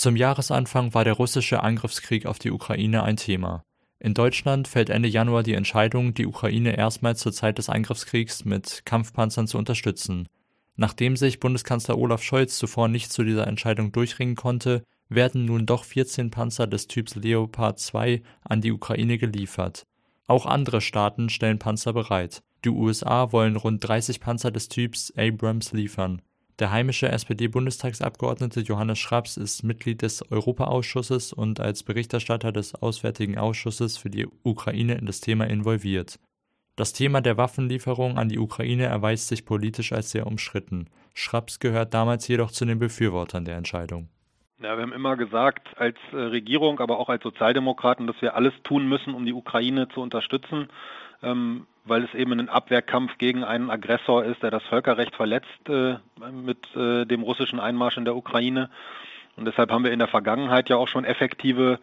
Zum Jahresanfang war der russische Angriffskrieg auf die Ukraine ein Thema. In Deutschland fällt Ende Januar die Entscheidung, die Ukraine erstmals zur Zeit des Angriffskriegs mit Kampfpanzern zu unterstützen. Nachdem sich Bundeskanzler Olaf Scholz zuvor nicht zu dieser Entscheidung durchringen konnte, werden nun doch 14 Panzer des Typs Leopard 2 an die Ukraine geliefert. Auch andere Staaten stellen Panzer bereit. Die USA wollen rund 30 Panzer des Typs Abrams liefern. Der heimische SPD-Bundestagsabgeordnete Johannes Schraps ist Mitglied des Europaausschusses und als Berichterstatter des Auswärtigen Ausschusses für die Ukraine in das Thema involviert. Das Thema der Waffenlieferung an die Ukraine erweist sich politisch als sehr umstritten. Schraps gehört damals jedoch zu den Befürwortern der Entscheidung. Ja, wir haben immer gesagt, als äh, Regierung, aber auch als Sozialdemokraten, dass wir alles tun müssen, um die Ukraine zu unterstützen. Ähm, weil es eben ein Abwehrkampf gegen einen Aggressor ist, der das Völkerrecht verletzt äh, mit äh, dem russischen Einmarsch in der Ukraine. Und deshalb haben wir in der Vergangenheit ja auch schon effektive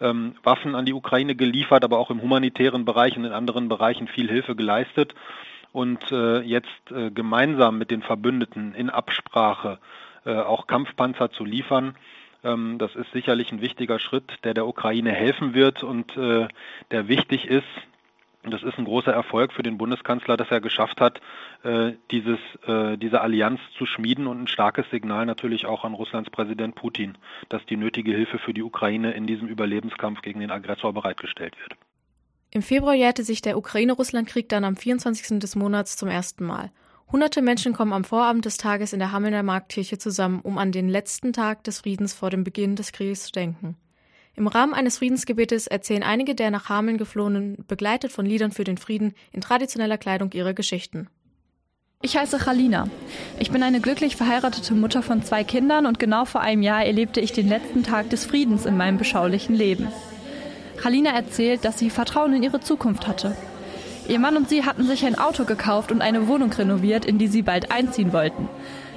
ähm, Waffen an die Ukraine geliefert, aber auch im humanitären Bereich und in anderen Bereichen viel Hilfe geleistet. Und äh, jetzt äh, gemeinsam mit den Verbündeten in Absprache auch Kampfpanzer zu liefern, ähm, das ist sicherlich ein wichtiger Schritt, der der Ukraine helfen wird und äh, der wichtig ist, das ist ein großer Erfolg für den Bundeskanzler, dass er geschafft hat, äh, dieses, äh, diese Allianz zu schmieden und ein starkes Signal natürlich auch an Russlands Präsident Putin, dass die nötige Hilfe für die Ukraine in diesem Überlebenskampf gegen den Aggressor bereitgestellt wird. Im Februar jährte sich der Ukraine-Russland-Krieg dann am 24. des Monats zum ersten Mal. Hunderte Menschen kommen am Vorabend des Tages in der Hamelner Marktkirche zusammen, um an den letzten Tag des Friedens vor dem Beginn des Krieges zu denken. Im Rahmen eines Friedensgebetes erzählen einige der nach Hameln geflohenen, begleitet von Liedern für den Frieden, in traditioneller Kleidung ihre Geschichten. Ich heiße Khalina. Ich bin eine glücklich verheiratete Mutter von zwei Kindern und genau vor einem Jahr erlebte ich den letzten Tag des Friedens in meinem beschaulichen Leben. Khalina erzählt, dass sie Vertrauen in ihre Zukunft hatte. Ihr Mann und sie hatten sich ein Auto gekauft und eine Wohnung renoviert, in die sie bald einziehen wollten.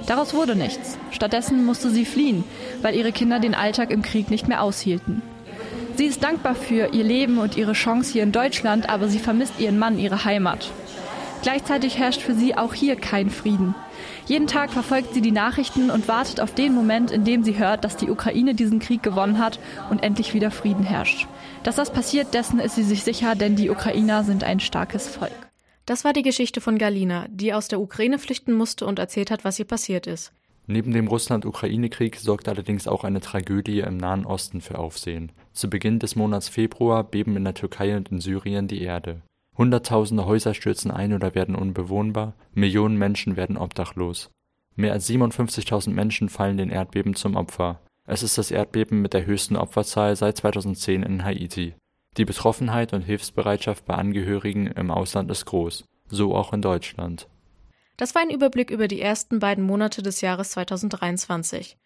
Daraus wurde nichts. Stattdessen musste sie fliehen, weil ihre Kinder den Alltag im Krieg nicht mehr aushielten. Sie ist dankbar für ihr Leben und ihre Chance hier in Deutschland, aber sie vermisst ihren Mann, ihre Heimat. Gleichzeitig herrscht für sie auch hier kein Frieden. Jeden Tag verfolgt sie die Nachrichten und wartet auf den Moment, in dem sie hört, dass die Ukraine diesen Krieg gewonnen hat und endlich wieder Frieden herrscht. Dass das passiert, dessen ist sie sich sicher, denn die Ukrainer sind ein starkes Volk. Das war die Geschichte von Galina, die aus der Ukraine flüchten musste und erzählt hat, was ihr passiert ist. Neben dem Russland-Ukraine-Krieg sorgt allerdings auch eine Tragödie im Nahen Osten für Aufsehen. Zu Beginn des Monats Februar beben in der Türkei und in Syrien die Erde. Hunderttausende Häuser stürzen ein oder werden unbewohnbar, Millionen Menschen werden obdachlos. Mehr als 57.000 Menschen fallen den Erdbeben zum Opfer. Es ist das Erdbeben mit der höchsten Opferzahl seit 2010 in Haiti. Die Betroffenheit und Hilfsbereitschaft bei Angehörigen im Ausland ist groß, so auch in Deutschland. Das war ein Überblick über die ersten beiden Monate des Jahres 2023.